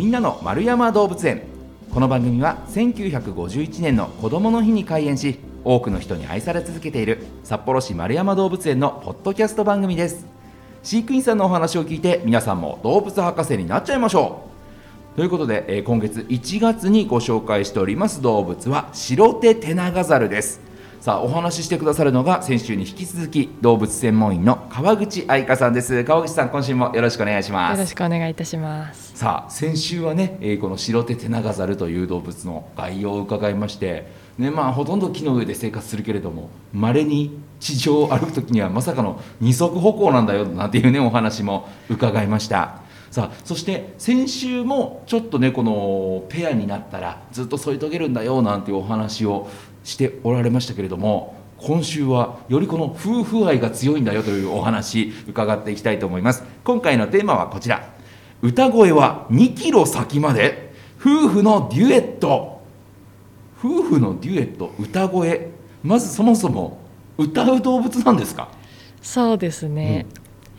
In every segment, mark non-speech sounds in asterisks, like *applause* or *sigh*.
みんなの丸山動物園。この番組は1951年の子どもの日に開園し多くの人に愛され続けている札幌市丸山動物園のポッドキャスト番組です。飼育員さんのお話を聞いて皆さんも動物博士になっちゃいましょう。ということで、え今月1月にご紹介しております動物は白手テナガザルです。さあお話ししてくださるのが先週に引き続き動物専門員の川口愛香さんです。川口さん今週もよろしくお願いします。よろしくお願いいたします。さあ先週はね、えーこの白手テナガザルという動物の概要を伺いまして、ねまあ、ほとんど木の上で生活するけれどもまれに地上を歩く時にはまさかの二足歩行なんだよなんていうねお話も伺いましたさあそして先週もちょっとねこのペアになったらずっと添い遂げるんだよなんていうお話をしておられましたけれども今週はよりこの夫婦愛が強いんだよというお話伺っていきたいと思います。今回のテーマはこちら。歌声は2キロ先まで夫婦のデュエット。夫婦のデュエット歌声。まずそもそも歌う動物なんですか？そうですね。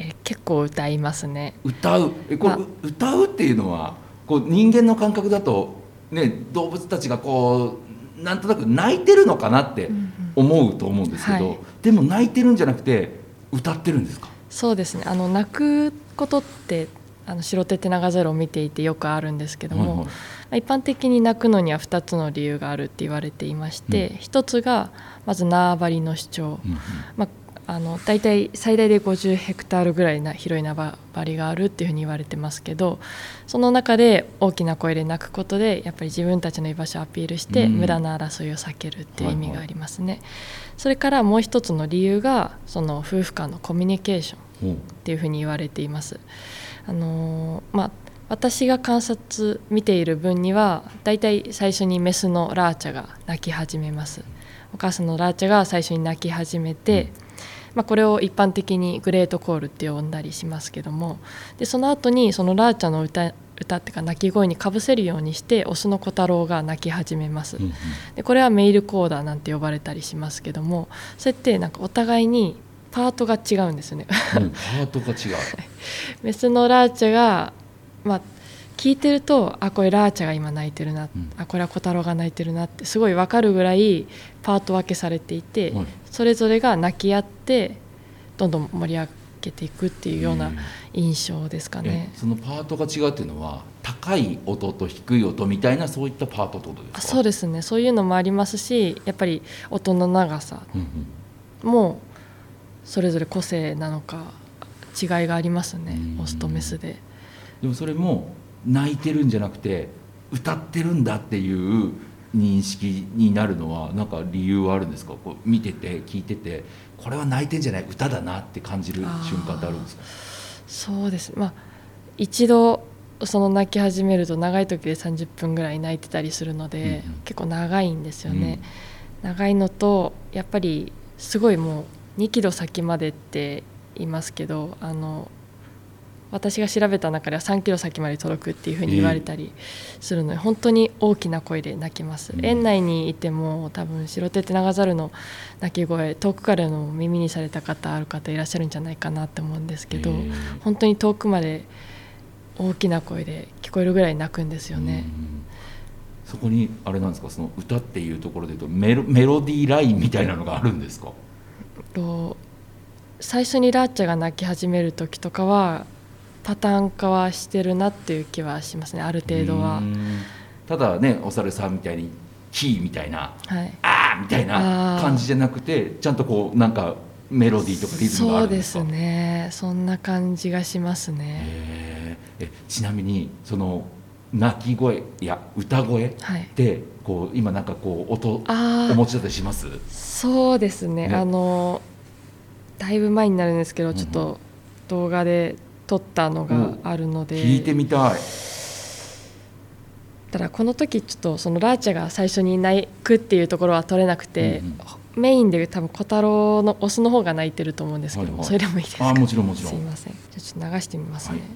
え結構歌いますね。歌う？えこれあ。う歌うっていうのはこう人間の感覚だと、ね、動物たちがこうなんとなく泣いてるのかなって思うと思うんですけど、はい。でも泣いてるんじゃなくて歌ってるんですか？そうですね。あの泣くことってあの白手テナガザルを見ていてよくあるんですけども、はいはい。一般的に泣くのには2つの理由があるって言われていまして、うん。一つがまず縄張りの主張。うんうん。まああの大体最大で50ヘクタールぐらいな広い縄張りがあるっていうふうに言われてますけどその中で大きな声で泣くことでやっぱり自分たちの居場所をアピールしてうん無駄な争いを避けるっていう意味がありますね。それからもう一つの理由がその夫婦間のコミュニケーションっていうふうに言われています。あのーまあ私が観察見ている分にはだいたい最初にメスのラーチャが鳴き始めますお母さんのラーチャが最初に鳴き始めて、まあ、これを一般的にグレートコールって呼んだりしますけども。でその後にそのラーチャの歌歌っていうか鳴き声にかぶせるようにしてオスの小太郎が鳴き始めます、うんうん。でこれはメイルコーダーなんて呼ばれたりしますけども。そうやってなんかお互いにパートが違うんですよね。うんパートが違う。*laughs* メスのラーチャが、まあ、聞いてるとあこれラーチャが今泣いてるな、うん。あこれは小太郎が泣いてるなってすごい分かるぐらいパート分けされていて、はい。それぞれが泣き合ってどんどん盛り上げていくっていうような印象ですかね。え。そのパートが違うっていうのは高い音と低い音みたいなそういったパートってことですか？あそうですね。そういうのもありますしやっぱり音の長さもそれぞれ個性なのか違いがありますね。うん。オスとメスで。でもそれも泣いてるんじゃなくて歌ってるんだっていう認識になるのはなんか理由はあるんですか？こう見てて聞いててこれは泣いてんじゃない歌だなって感じる瞬間ってあるんですか？そうです。まあ一度その泣き始めると長い時で30分ぐらい泣いてたりするので、うんうん。結構長いんですよね、長いのとやっぱりすごいもう2キロ先までって言いますけどあの私が調べた中では3キロ先まで届くっていうふうに言われたりするので、本当に大きな声で泣きます、うん。園内にいても多分白手テナガザルの鳴き声遠くからの耳にされた方ある方いらっしゃるんじゃないかなって思うんですけど、へえ。本当に遠くまで大きな声で聞こえるぐらい泣くんですよね。うん。そこにあれなんですかその歌っていうところで言うとメロメロディーラインみたいなのがあるんですか？と最初にラッチャが泣き始める時とかはパターン化はしてるなっていう気はしますねある程度は。う。ん。ただねお猿さんみたいにキーみたいなはい。あーみたいな感じじゃなくてちゃんとこうなんかメロディーとかリズムがあそうでるんですか？すね。そんな感じがしますね。えちなみにその鳴き声や歌声っはい、てこう今なんかこう音ああお持ちだったりします？そうですね。ね。あのだいぶ前になるんですけどちょっと動画で撮ったのがあるので。聞いてみたい。ただこの時ちょっとそのラーチャが最初に泣くっていうところは取れなくて、うんうん。メインで多分小太郎のオスの方が泣いてると思うんですけども、はいはい。それでもいいですか？あもちろんもちろん。すいません。じゃあちょっと流してみますね、はい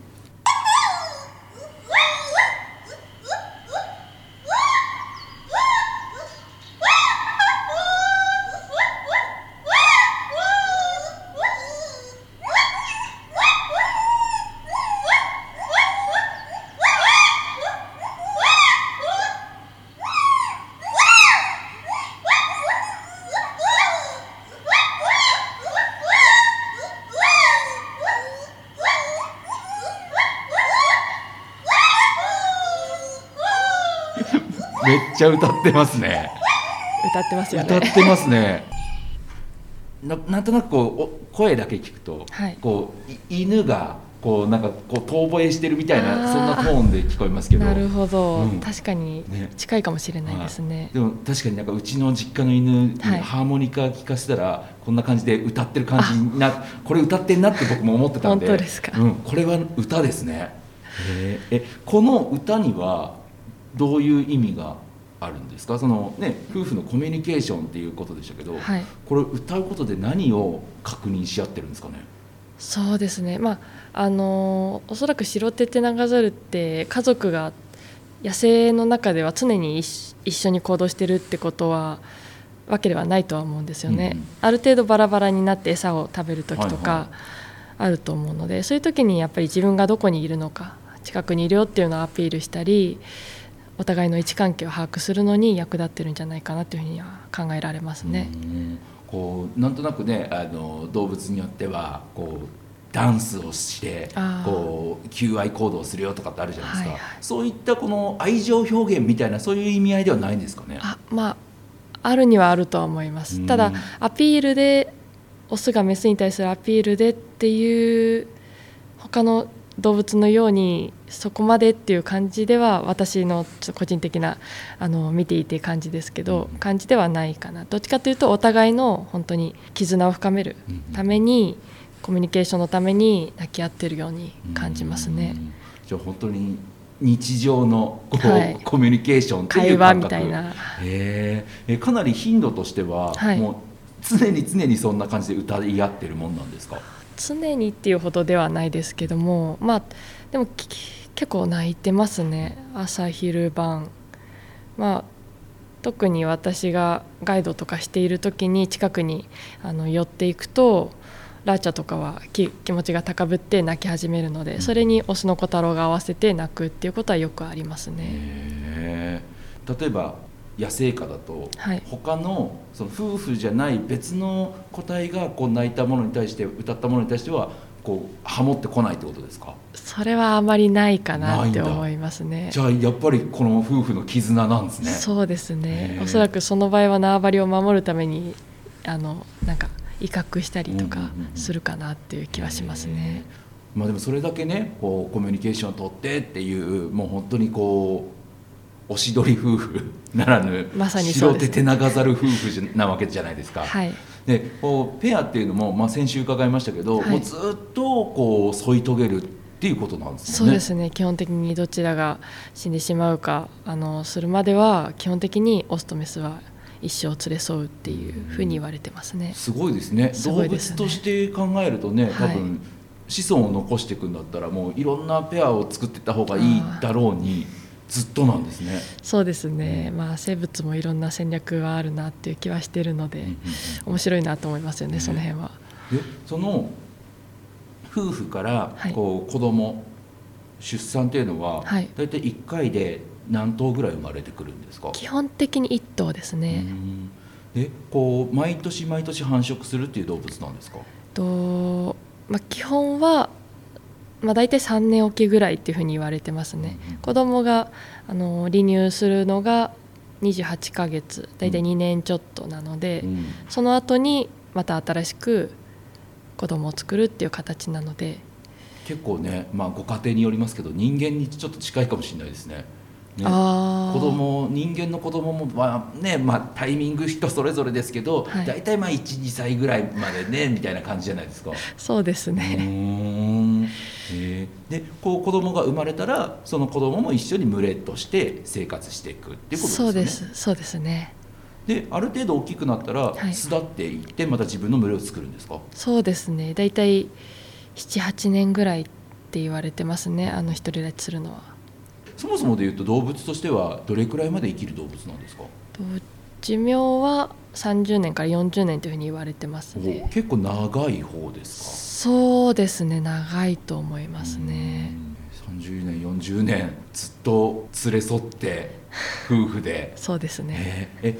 めっちゃ歌ってますね。歌ってますよね。歌ってますね。ななんとなくこうお声だけ聞くと、はい。こうい犬がこうなんかこう遠吠えしてるみたいなそんなトーンで聞こえますけど。なるほど、うん。確かにね近いかもしれないですね、でも確かになんかうちの実家の犬にはい。ハーモニカ聞かせたらこんな感じで歌ってる感じになこれ歌ってんなって僕も思ってたんで。本当ですか？うん、これは歌ですね。えこの歌にはどういう意味があるんですか？そのね夫婦のコミュニケーションっていうことでしたけど、はい。これ歌うことで何を確認し合ってるんですかね？そうですね。まああのおそらく白手テナガザルって家族が野生の中では常に一一緒に行動してるってことはわけではないとは思うんですよね、うんうん。ある程度バラバラになって餌を食べる時とはいはかあると思うので、そういう時にやっぱり自分がどこにいるのか近くにいるよっていうのをアピールしたりお互いの位置関係を把握するのに役立ってるんじゃないかなというふうには考えられますね。うん。こうなんとなくねあの動物によってはこうダンスをしてこう求愛行動をするよとかってあるじゃないですか、はいはい。そういったこの愛情表現みたいなそういう意味合いではないんですかね。あまああるにはあるとは思います。うん。ただアピールでオスがメスに対するアピールでっていう他の動物のようにそこまでっていう感じでは私の個人的なあの見ていて感じですけど、うん。感じではないかな。どっちかというとお互いの本当に絆を深めるうんために、コミュニケーションのために泣き合ってるように感じますね。う。ん。じゃあ本当に日常のこう、はい。コミュニケーションってい会話う感覚。みたいな。えかなり頻度としては、はい。もう常に常にそんな感じで歌い合ってるもんなんですか？常にっていうほどではないですけどもまあでもき結構泣いてますね。朝昼晩。まあ特に私がガイドとかしている時に近くにあの寄っていくとラーチャとかはき気持ちが高ぶって泣き始めるのでそれにオスの小太郎が合わせて泣くっていうことはよくありますね。例えば野生下だと、はい。他のその夫婦じゃない別の個体がこう泣いたものに対して歌ったものに対してはこうハモってこないってことですか？それはあまりないかなって思いますね。じゃあやっぱりこの夫婦の絆なんですね。そうですね。おそらくその場合は縄張りを守るためにあのなんか威嚇したりとかするかなっていう気はしますね。まあでもそれだけねこうコミュニケーションを取ってっていうもう本当にこうおしどり夫婦ならぬまさにそうです。白手手長ざる夫婦じゃなわけじゃないですか。はい、でこうペアっていうのも、まあ、先週伺いましたけど、はい。もうずっとこう添い遂げるっていうことなんですよね。そうですね。基本的にどちらが死んでしまうかあのするまでは基本的にオスとメスは一生連れ添うっていうふうに言われてますね。すごいですね。すね。動物として考えるとね多はい。分、子孫を残していくんだったらもういろんなペアを作っていった方がいいだろうにずっとなんですね。そうですね、まあ生物もいろんな戦略があるなっていう気はしてるので、うんうん面白いなと思いますよね、ね。その辺は。でその夫婦からはい。こう子供、出産っていうのは、はい。大体1回で何頭ぐらい生まれてくるんですか？基本的に一頭ですね。うん。でこう毎年毎年繁殖するっていう動物なんですか？とまあ、基本は、まあ、大体3年おきぐらいっていうふうに言われてますね、うんうん。子供があの離乳するのが28ヶ月大体2年ちょっとなので、うん。その後にまた新しく子供を作るっていう形なので。結構ね、まあ、ご家庭によりますけど人間にちょっと近いかもしれないですね。ね。子供人間の子供もまあねまあタイミング人それぞれですけど、はい。大体まあ12歳ぐらいまでねみたいな感じじゃないですか。そうですね、えでこう子供が生まれたらその子供も一緒に群れとして生活していくっていうことですよね。そうです。そうですね。である程度大きくなったらはい。巣立っていってまた自分の群れを作るんですか、そうですね。大体78年ぐらいって言われてますねあの独り立ちするのは。そもそもでいうと動物としてはどれくらいまで生きる動物なんですか、と寿命は30年から40年というふうに言われてますおね結構長い方ですそうですね長いと思いかますね。うん30年40年ずっと連れ添って *laughs* 夫婦で。そうですね。えー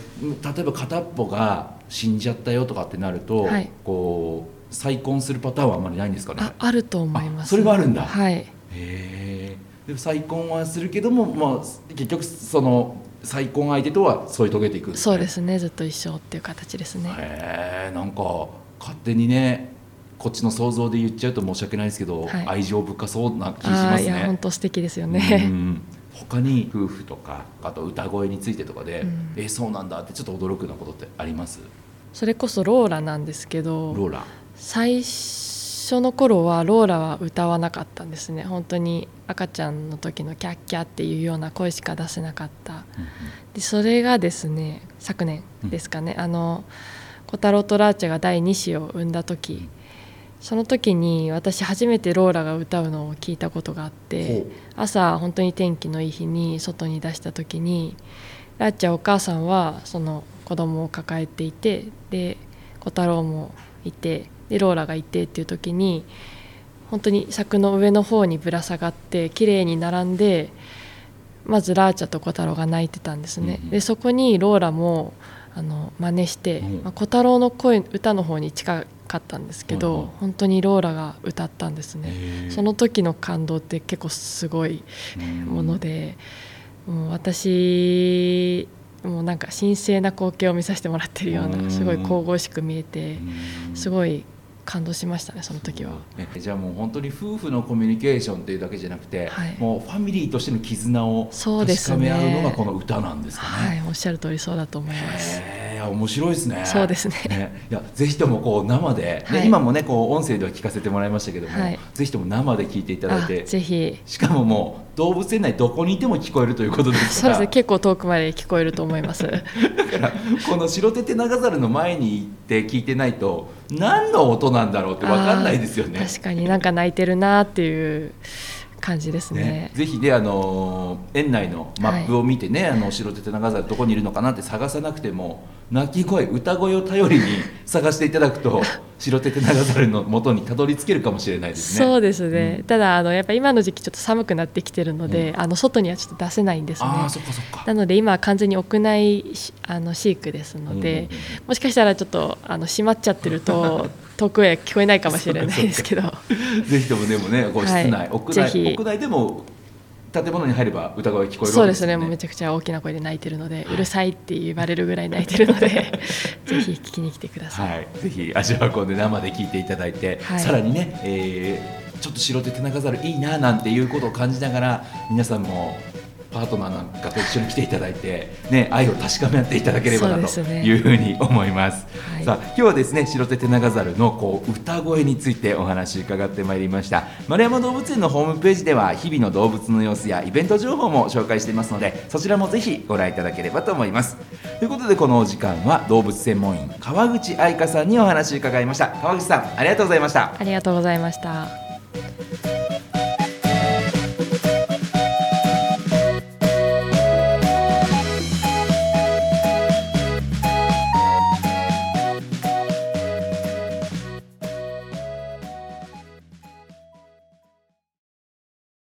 え例えば片っぽが死んじゃったよとかってなると、はい。こう再婚するパターンはあんまりないんですかね？ああると思います。あそれはあるんだ。はい。へえで再婚はするけども、まあ、結局その再婚相手とは添い遂げていくそうですね。ずっと一緒っていう形ですね。へえんか勝手にねこっちの想像で言っちゃうと申し訳ないですけど、はい。愛情深そうな気しあますーいや本ね。当素敵ですようねん。他に夫婦とかあと歌声についてとかで、うん。えそうなんだってちょっと驚くようなことってあります？それこそローラなんですけどローラ。最初の頃はローラは歌わなかったんですね。本当に赤ちゃんの時のキャッキャっていうような声しか出せなかった。でそれがですね昨年ですかね、あの小太郎とラーチャが第2子を産んだ時。その時に私初めてローラが歌うのを聞いたことがあってほ朝本当に天気のいい日に外に出した時にラッチャお母さんはその子供を抱えていてで小太郎もいてでローラがいてっていう時に本当に柵の上の方にぶら下がって綺麗に並んでまずラーチャと小太郎が泣いてたんですね、うんうん。でそこにローラもあの真似して、うん。まあ、小太郎の声歌の方に近かったんですけど、うんうん。本当にローラが歌ったんですね。その時の感動って結構すごいもので、もう私もうなんか神聖な光景を見させてもらってるよううん。なすごい神々しく見えてうん。すごい感動しましたねその時は。えじゃあもう本当に夫婦のコミュニケーションっていうだけじゃなくて、はいもうファミリーとしての絆をそうですね確かめ合うのがこの歌なんですかね。はい、おっしゃる通りそうだと思います。へえ面白いですね。そうですねいやぜひともこう生で、ではい今もねこう音声では聞かせてもらいましたけども、はいぜひとも生で聞いていただいあて、ぜひしかももう動物園内どこにいても聞こえるということですから。そうですね結構遠くまで聞こえると思います。*laughs* だからこの白手テナガザルの前に行って聞いてないと何の音なんだろうって分かんないですよね。確かになんか泣いてるなっていう感じですね。ね、ぜひね、あのー園内のマップを見てね、あの白手テナガザルどこにいるのかなって探さなくても鳴き声歌声を頼りに探していただくと *laughs* 白手テナガザルの元にたどり着けるかもしれないですね。そうですね、うん。ただあのやっぱ今の時期ちょっと寒くなってきてるので、あの外にはちょっと出せないんですね。ああそっかそっか。なので今は完全に屋内しあの飼育ですので、うんうんうん。もしかしたらちょっとあの閉まっちゃってると *laughs* 遠くへ聞こえないかもしれないですけど。*laughs* ぜひともでもねこう室内、はい。屋内屋内でも建物に入れば歌声聞こえるそうですね。ねもうめちゃくちゃ大きな声で泣いてるので、うるさいって言われるぐらい泣いてるので *laughs* ぜひ聞きに来てください、はい、ぜひ足を運んで生で聞いていただいて、はい。さらにね、えーちょっと白手手長猿いいななんていうことを感じながら皆さんもパートナーなんかと一緒に来ていただいて、ね、愛を確かめ合っていただければなというふうに思います。はい。さあ今日はですね白手手長猿のこう歌声についてお話伺ってまいりました。丸山動物園のホームページでは日々の動物の様子やイベント情報も紹介していますのでそちらもぜひご覧いただければと思います。ということでこのお時間は動物専門員川口愛香さんにお話伺いました。川口さんありがとうございました。ありがとうございました